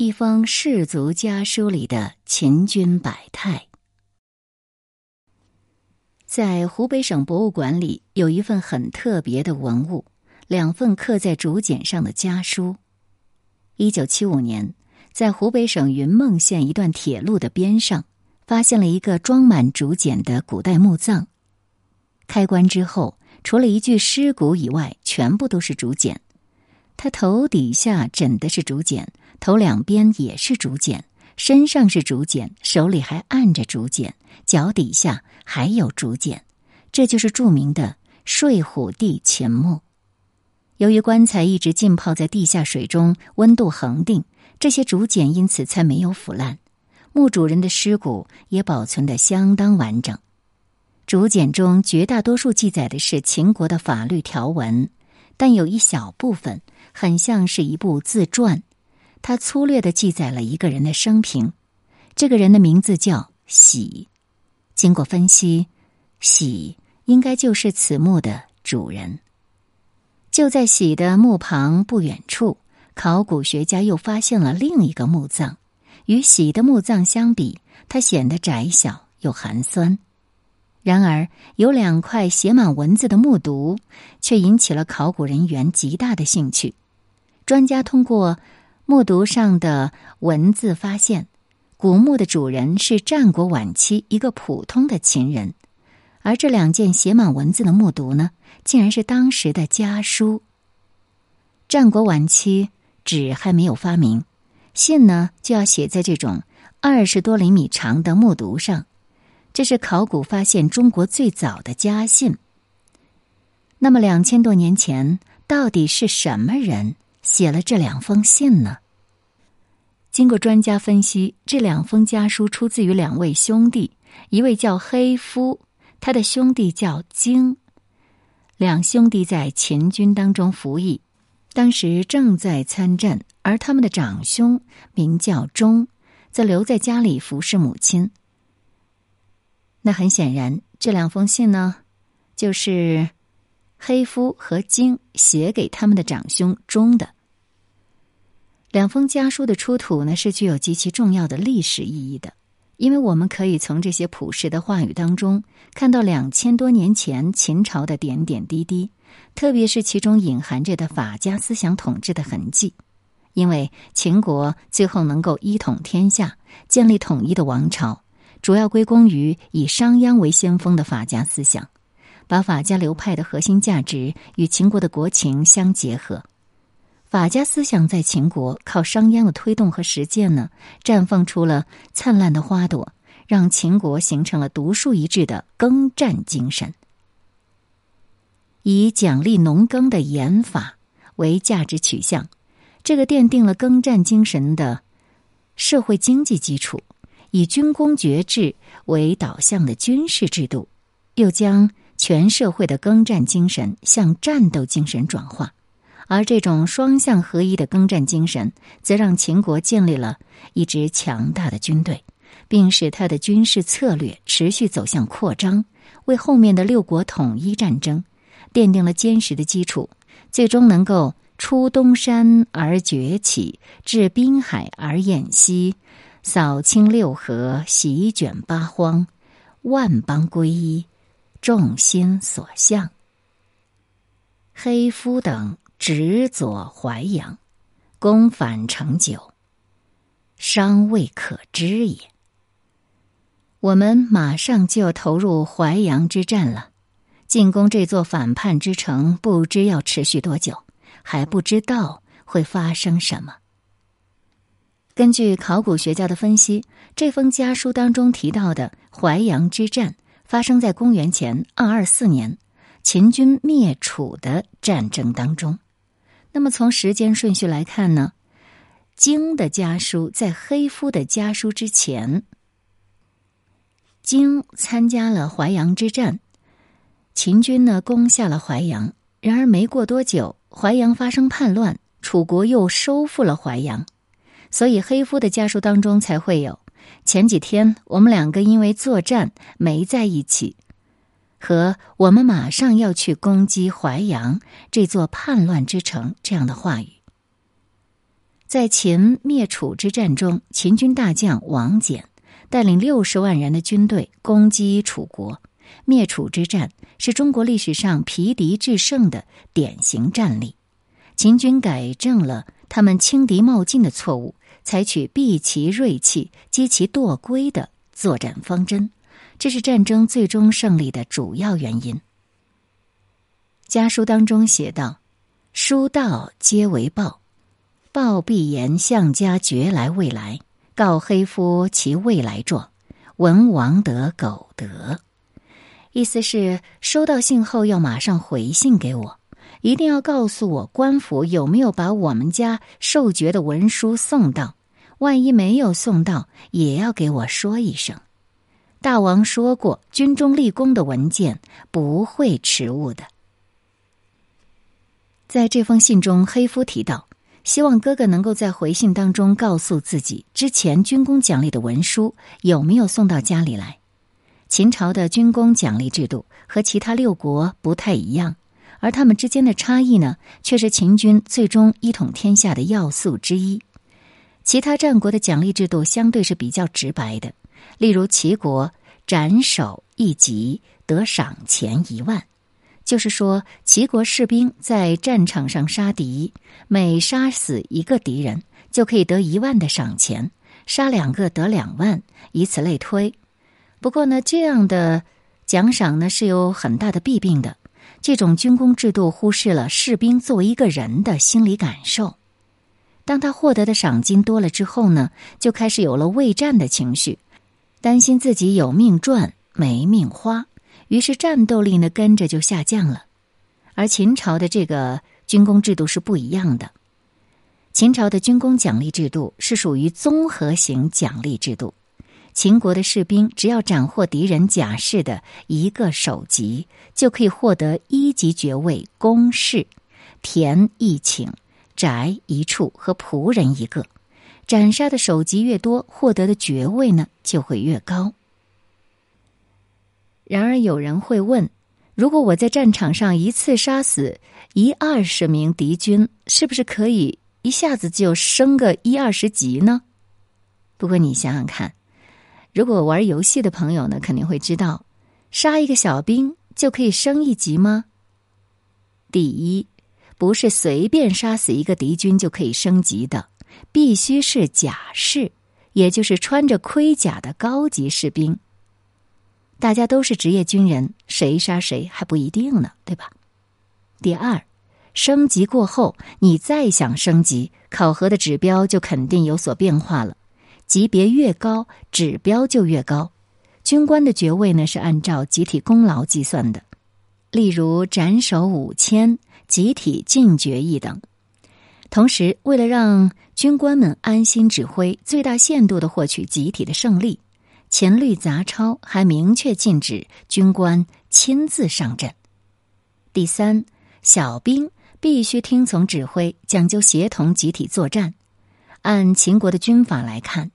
一封士族家书里的秦军百态。在湖北省博物馆里有一份很特别的文物，两份刻在竹简上的家书。一九七五年，在湖北省云梦县一段铁路的边上，发现了一个装满竹简的古代墓葬。开棺之后，除了一具尸骨以外，全部都是竹简。他头底下枕的是竹简。头两边也是竹简，身上是竹简，手里还按着竹简，脚底下还有竹简，这就是著名的睡虎地秦墓。由于棺材一直浸泡在地下水中，温度恒定，这些竹简因此才没有腐烂，墓主人的尸骨也保存的相当完整。竹简中绝大多数记载的是秦国的法律条文，但有一小部分很像是一部自传。他粗略的记载了一个人的生平，这个人的名字叫喜。经过分析，喜应该就是此墓的主人。就在喜的墓旁不远处，考古学家又发现了另一个墓葬。与喜的墓葬相比，它显得窄小又寒酸。然而，有两块写满文字的木牍，却引起了考古人员极大的兴趣。专家通过。木牍上的文字发现，古墓的主人是战国晚期一个普通的秦人，而这两件写满文字的木牍呢，竟然是当时的家书。战国晚期纸还没有发明，信呢就要写在这种二十多厘米长的木牍上，这是考古发现中国最早的家信。那么两千多年前，到底是什么人？写了这两封信呢。经过专家分析，这两封家书出自于两位兄弟，一位叫黑夫，他的兄弟叫荆。两兄弟在秦军当中服役，当时正在参战，而他们的长兄名叫钟，则留在家里服侍母亲。那很显然，这两封信呢，就是黑夫和荆写给他们的长兄钟的。两封家书的出土呢，是具有极其重要的历史意义的，因为我们可以从这些朴实的话语当中看到两千多年前秦朝的点点滴滴，特别是其中隐含着的法家思想统治的痕迹。因为秦国最后能够一统天下，建立统一的王朝，主要归功于以商鞅为先锋的法家思想，把法家流派的核心价值与秦国的国情相结合。法家思想在秦国靠商鞅的推动和实践呢，绽放出了灿烂的花朵，让秦国形成了独树一帜的耕战精神。以奖励农耕的严法为价值取向，这个奠定了耕战精神的社会经济基础；以军功爵制为导向的军事制度，又将全社会的耕战精神向战斗精神转化。而这种双向合一的耕战精神，则让秦国建立了一支强大的军队，并使他的军事策略持续走向扩张，为后面的六国统一战争奠定了坚实的基础。最终能够出东山而崛起，至滨海而偃息，扫清六合，席卷八荒，万邦归一，众心所向。黑夫等。直左淮阳，攻反成久，尚未可知也。我们马上就要投入淮阳之战了，进攻这座反叛之城，不知要持续多久，还不知道会发生什么。根据考古学家的分析，这封家书当中提到的淮阳之战，发生在公元前二二四年，秦军灭楚的战争当中。那么从时间顺序来看呢，荆的家书在黑夫的家书之前。荆参加了淮阳之战，秦军呢攻下了淮阳。然而没过多久，淮阳发生叛乱，楚国又收复了淮阳，所以黑夫的家书当中才会有前几天我们两个因为作战没在一起。和我们马上要去攻击淮阳这座叛乱之城这样的话语，在秦灭楚之战中，秦军大将王翦带领六十万人的军队攻击楚国。灭楚之战是中国历史上疲敌制胜的典型战例。秦军改正了他们轻敌冒进的错误，采取避其锐气、击其惰归的作战方针，这是战争最终胜利的主要原因。家书当中写道：“书到皆为报，报必言项家绝来未来，告黑夫其未来状，文王得苟得。”意思是收到信后要马上回信给我，一定要告诉我官府有没有把我们家受爵的文书送到，万一没有送到，也要给我说一声。大王说过，军中立功的文件不会迟误的。在这封信中，黑夫提到，希望哥哥能够在回信当中告诉自己，之前军功奖励的文书有没有送到家里来。秦朝的军功奖励制度和其他六国不太一样，而他们之间的差异呢，却是秦军最终一统天下的要素之一。其他战国的奖励制度相对是比较直白的，例如齐国斩首一级得赏钱一万。就是说，齐国士兵在战场上杀敌，每杀死一个敌人就可以得一万的赏钱，杀两个得两万，以此类推。不过呢，这样的奖赏呢是有很大的弊病的。这种军功制度忽视了士兵作为一个人的心理感受。当他获得的赏金多了之后呢，就开始有了畏战的情绪，担心自己有命赚没命花。于是战斗力呢跟着就下降了，而秦朝的这个军功制度是不一样的。秦朝的军功奖励制度是属于综合型奖励制度，秦国的士兵只要斩获敌人甲士的一个首级，就可以获得一级爵位、公士、田一顷、宅一处和仆人一个。斩杀的首级越多，获得的爵位呢就会越高。然而，有人会问：如果我在战场上一次杀死一二十名敌军，是不是可以一下子就升个一二十级呢？不过，你想想看，如果玩游戏的朋友呢，肯定会知道，杀一个小兵就可以升一级吗？第一，不是随便杀死一个敌军就可以升级的，必须是甲士，也就是穿着盔甲的高级士兵。大家都是职业军人，谁杀谁还不一定呢，对吧？第二，升级过后，你再想升级，考核的指标就肯定有所变化了。级别越高，指标就越高。军官的爵位呢是按照集体功劳计算的，例如斩首五千、集体进爵一等。同时，为了让军官们安心指挥，最大限度的获取集体的胜利。秦律杂抄还明确禁止军官亲自上阵。第三，小兵必须听从指挥，讲究协同集体作战。按秦国的军法来看，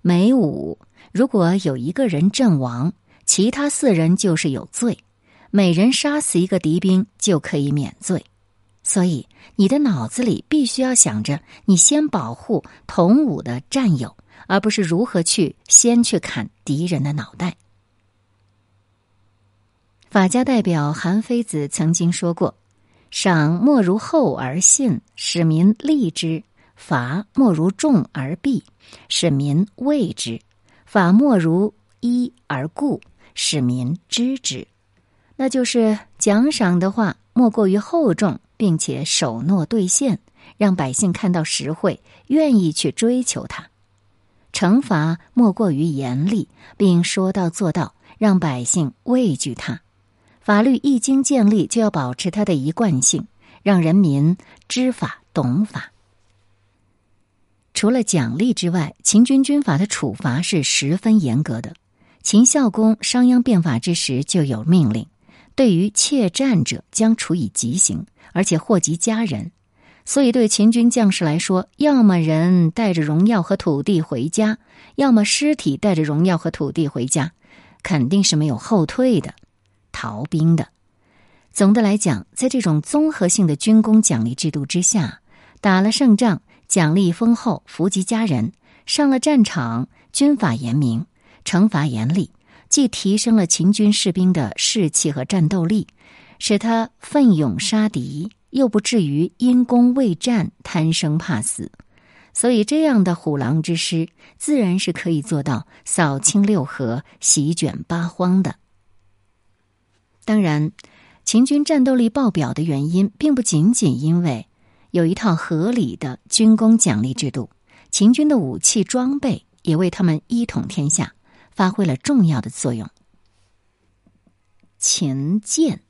每五如果有一个人阵亡，其他四人就是有罪；每人杀死一个敌兵就可以免罪。所以，你的脑子里必须要想着，你先保护同伍的战友。而不是如何去先去砍敌人的脑袋。法家代表韩非子曾经说过：“赏莫如厚而信，使民利之；罚莫如重而弊，使民畏之；法莫如一而固，使民知之。”那就是奖赏的话，莫过于厚重，并且守诺兑现，让百姓看到实惠，愿意去追求它。惩罚莫过于严厉，并说到做到，让百姓畏惧他。法律一经建立，就要保持它的一贯性，让人民知法懂法。除了奖励之外，秦军军法的处罚是十分严格的。秦孝公商鞅变法之时就有命令，对于怯战者将处以极刑，而且祸及家人。所以，对秦军将士来说，要么人带着荣耀和土地回家，要么尸体带着荣耀和土地回家，肯定是没有后退的、逃兵的。总的来讲，在这种综合性的军功奖励制度之下，打了胜仗，奖励丰厚，福及家人。上了战场，军法严明，惩罚严厉，既提升了秦军士兵的士气和战斗力，使他奋勇杀敌，又不至于因功未战贪生怕死。所以，这样的虎狼之师，自然是可以做到扫清六合、席卷八荒的。当然，秦军战斗力爆表的原因，并不仅仅因为有一套合理的军功奖励制度，秦军的武器装备也为他们一统天下发挥了重要的作用。秦剑，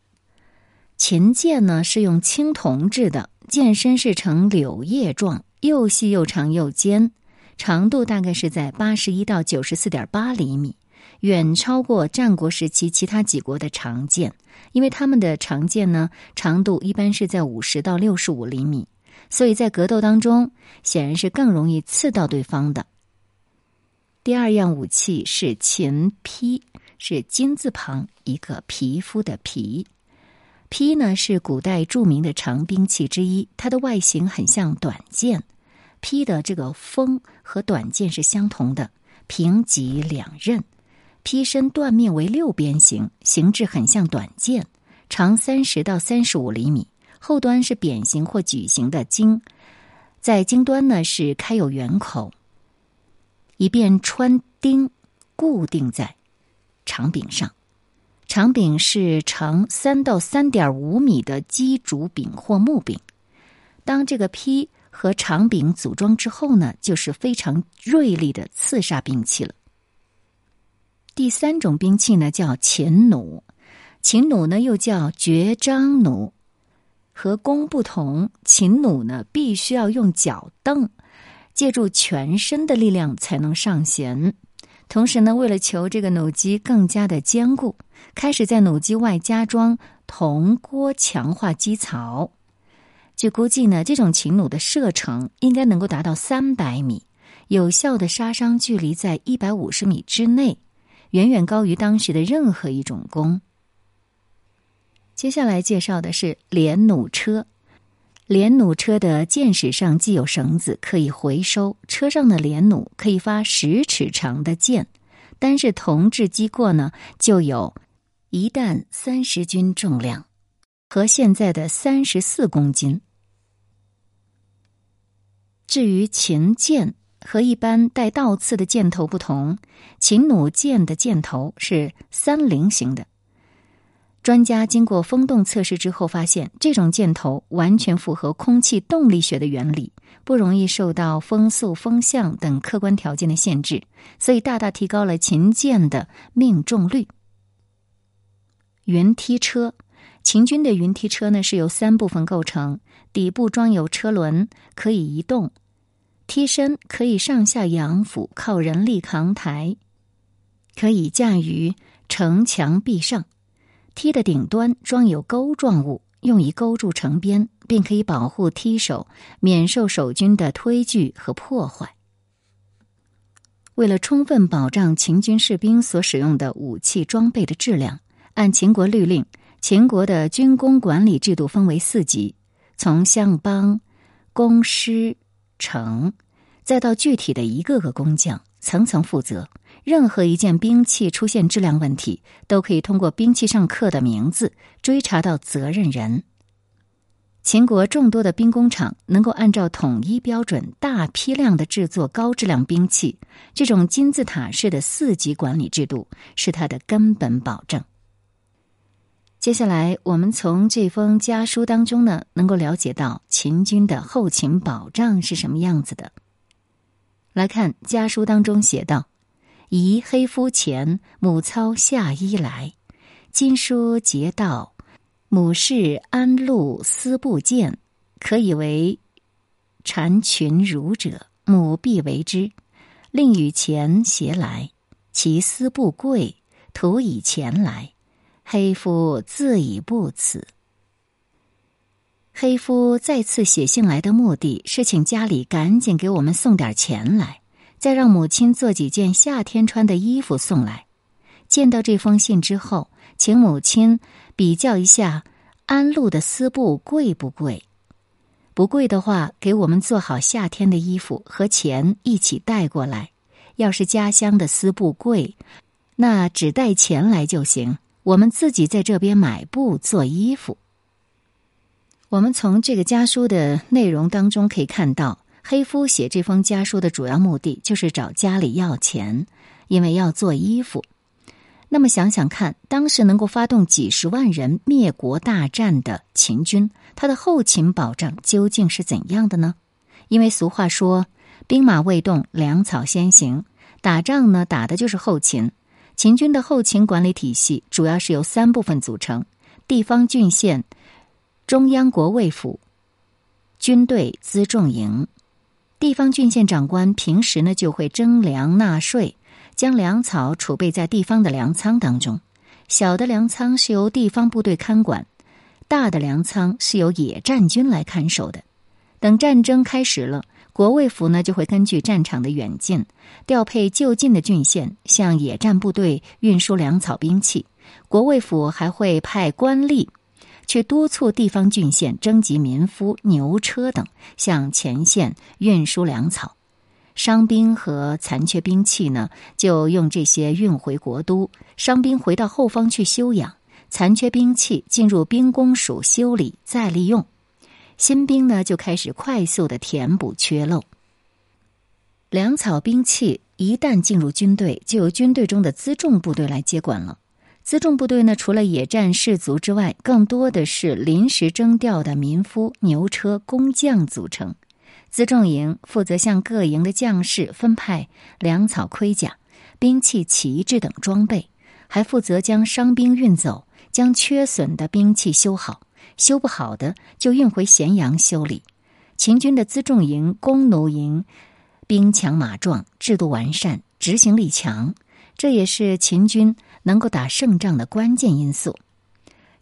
秦剑呢是用青铜制的，剑身是呈柳叶状。又细又长又尖，长度大概是在八十一到九十四点八厘米，远超过战国时期其他几国的长剑。因为他们的长剑呢，长度一般是在五十到六十五厘米，所以在格斗当中显然是更容易刺到对方的。第二样武器是秦披，是金字旁一个皮肤的皮。劈呢是古代著名的长兵器之一，它的外形很像短剑。劈的这个锋和短剑是相同的，平脊两刃。劈身断面为六边形，形制很像短剑，长三十到三十五厘米，后端是扁形或矩形的茎，在茎端呢是开有圆口，以便穿钉固定在长柄上。长柄是长三到三点五米的鸡竹柄或木柄。当这个坯和长柄组装之后呢，就是非常锐利的刺杀兵器了。第三种兵器呢叫秦弩，秦弩呢又叫绝章弩。和弓不同，秦弩呢必须要用脚蹬，借助全身的力量才能上弦。同时呢，为了求这个弩机更加的坚固，开始在弩机外加装铜锅，强化机槽。据估计呢，这种秦弩的射程应该能够达到三百米，有效的杀伤距离在一百五十米之内，远远高于当时的任何一种弓。接下来介绍的是连弩车。连弩车的箭矢上系有绳子，可以回收。车上的连弩可以发十尺长的箭，单是铜制击过呢，就有一弹三十斤重量，和现在的三十四公斤。至于秦箭和一般带倒刺的箭头不同，秦弩箭的箭头是三棱形的。专家经过风洞测试之后发现，这种箭头完全符合空气动力学的原理，不容易受到风速、风向等客观条件的限制，所以大大提高了秦箭的命中率。云梯车，秦军的云梯车呢是由三部分构成：底部装有车轮，可以移动；梯身可以上下仰俯，靠人力扛抬，可以架于城墙壁上。梯的顶端装有钩状物，用以勾住城边，并可以保护梯手免受守军的推拒和破坏。为了充分保障秦军士兵所使用的武器装备的质量，按秦国律令，秦国的军工管理制度分为四级，从相邦、工师、城，再到具体的一个个工匠，层层负责。任何一件兵器出现质量问题，都可以通过兵器上刻的名字追查到责任人。秦国众多的兵工厂能够按照统一标准大批量的制作高质量兵器，这种金字塔式的四级管理制度是它的根本保证。接下来，我们从这封家书当中呢，能够了解到秦军的后勤保障是什么样子的。来看家书当中写道。宜黑夫前，母操下衣来。今书节道，母氏安禄丝布见，可以为缠群儒者，母必为之。令与钱携来，其丝不贵，徒以钱来。黑夫自以不辞。黑夫再次写信来的目的是，请家里赶紧给我们送点钱来。再让母亲做几件夏天穿的衣服送来。见到这封信之后，请母亲比较一下安陆的丝布贵不贵。不贵的话，给我们做好夏天的衣服和钱一起带过来。要是家乡的丝布贵，那只带钱来就行。我们自己在这边买布做衣服。我们从这个家书的内容当中可以看到，黑夫写这封家书的主要目的就是找家里要钱，因为要做衣服。那么想想看，当时能够发动几十万人灭国大战的秦军，他的后勤保障究竟是怎样的呢？因为俗话说“兵马未动，粮草先行”，打仗呢打的就是后勤。秦军的后勤管理体系主要是由三部分组成：地方郡县、中央国卫府、军队辎重营。地方郡县长官平时呢就会征粮纳税。将粮草储备在地方的粮仓当中，小的粮仓是由地方部队看管，大的粮仓是由野战军来看守的。等战争开始了，国卫府呢就会根据战场的远近，调配就近的郡县向野战部队运输粮草兵器。国卫府还会派官吏却督促地方郡县征集民夫、牛车等，向前线运输粮草。伤兵和残缺兵器呢，就用这些运回国都。伤兵回到后方去休养，残缺兵器进入兵工署修理再利用。新兵呢，就开始快速的填补缺漏。粮草兵器一旦进入军队，就由军队中的辎重部队来接管了。辎重部队呢，除了野战士卒之外，更多的是临时征调的民夫、牛车、工匠组成。辎重营负责向各营的将士分派粮草、盔甲、兵器、旗帜等装备，还负责将伤兵运走，将缺损的兵器修好，修不好的就运回咸阳修理。秦军的辎重营、弓弩营兵强马壮，制度完善，执行力强，这也是秦军能够打胜仗的关键因素。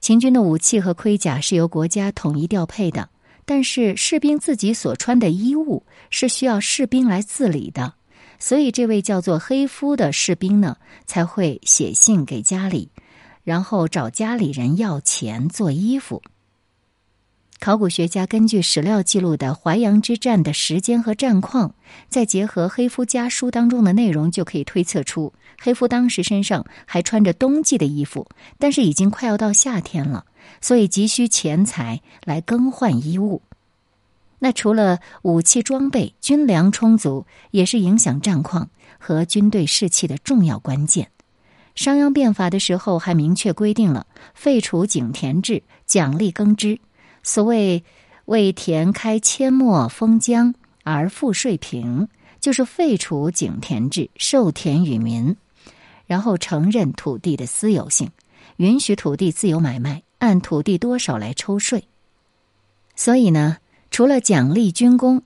秦军的武器和盔甲是由国家统一调配的。但是士兵自己所穿的衣物是需要士兵来自理的，所以这位叫做黑夫的士兵呢，才会写信给家里，然后找家里人要钱做衣服。考古学家根据史料记录的淮阳之战的时间和战况，再结合黑夫家书当中的内容，就可以推测出黑夫当时身上还穿着冬季的衣服，但是已经快要到夏天了。所以急需钱财来更换衣物。那除了武器装备、军粮充足，也是影响战况和军队士气的重要关键。商鞅变法的时候还明确规定了废除井田制，奖励耕织。所谓为田开阡陌封疆而赋税平，就是废除井田制，授田与民，然后承认土地的私有性，允许土地自由买卖。按土地多少来抽税，所以呢，除了奖励军功，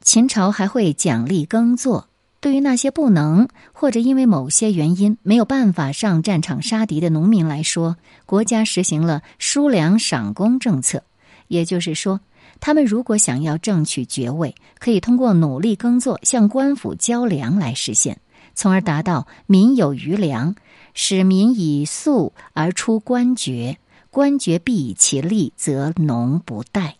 秦朝还会奖励耕作。对于那些不能或者因为某些原因没有办法上战场杀敌的农民来说，国家实行了输粮赏功政策。也就是说，他们如果想要争取爵位，可以通过努力耕作向官府交粮来实现，从而达到民有余粮，使民以粟而出官爵。官爵必以其利，则农不怠。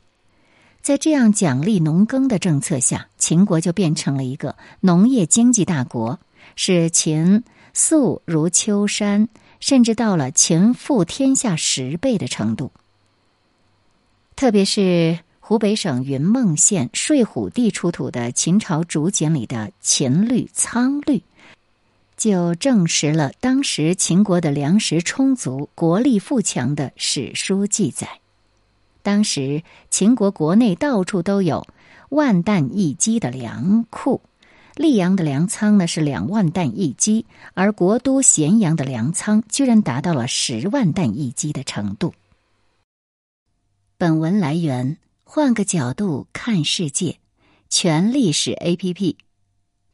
在这样奖励农耕的政策下，秦国就变成了一个农业经济大国，使秦粟如秋山，甚至到了秦富天下十倍的程度。特别是湖北省云梦县睡虎地出土的秦朝竹简里的《秦律》《苍律》。就证实了当时秦国的粮食充足、国力富强的史书记载。当时秦国国内到处都有万担一积的粮库，溧阳的粮仓呢是两万担一积，而国都咸阳的粮仓居然达到了十万担一积的程度。本文来源：换个角度看世界，全历史 A P P，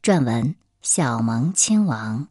撰文。小萌亲王。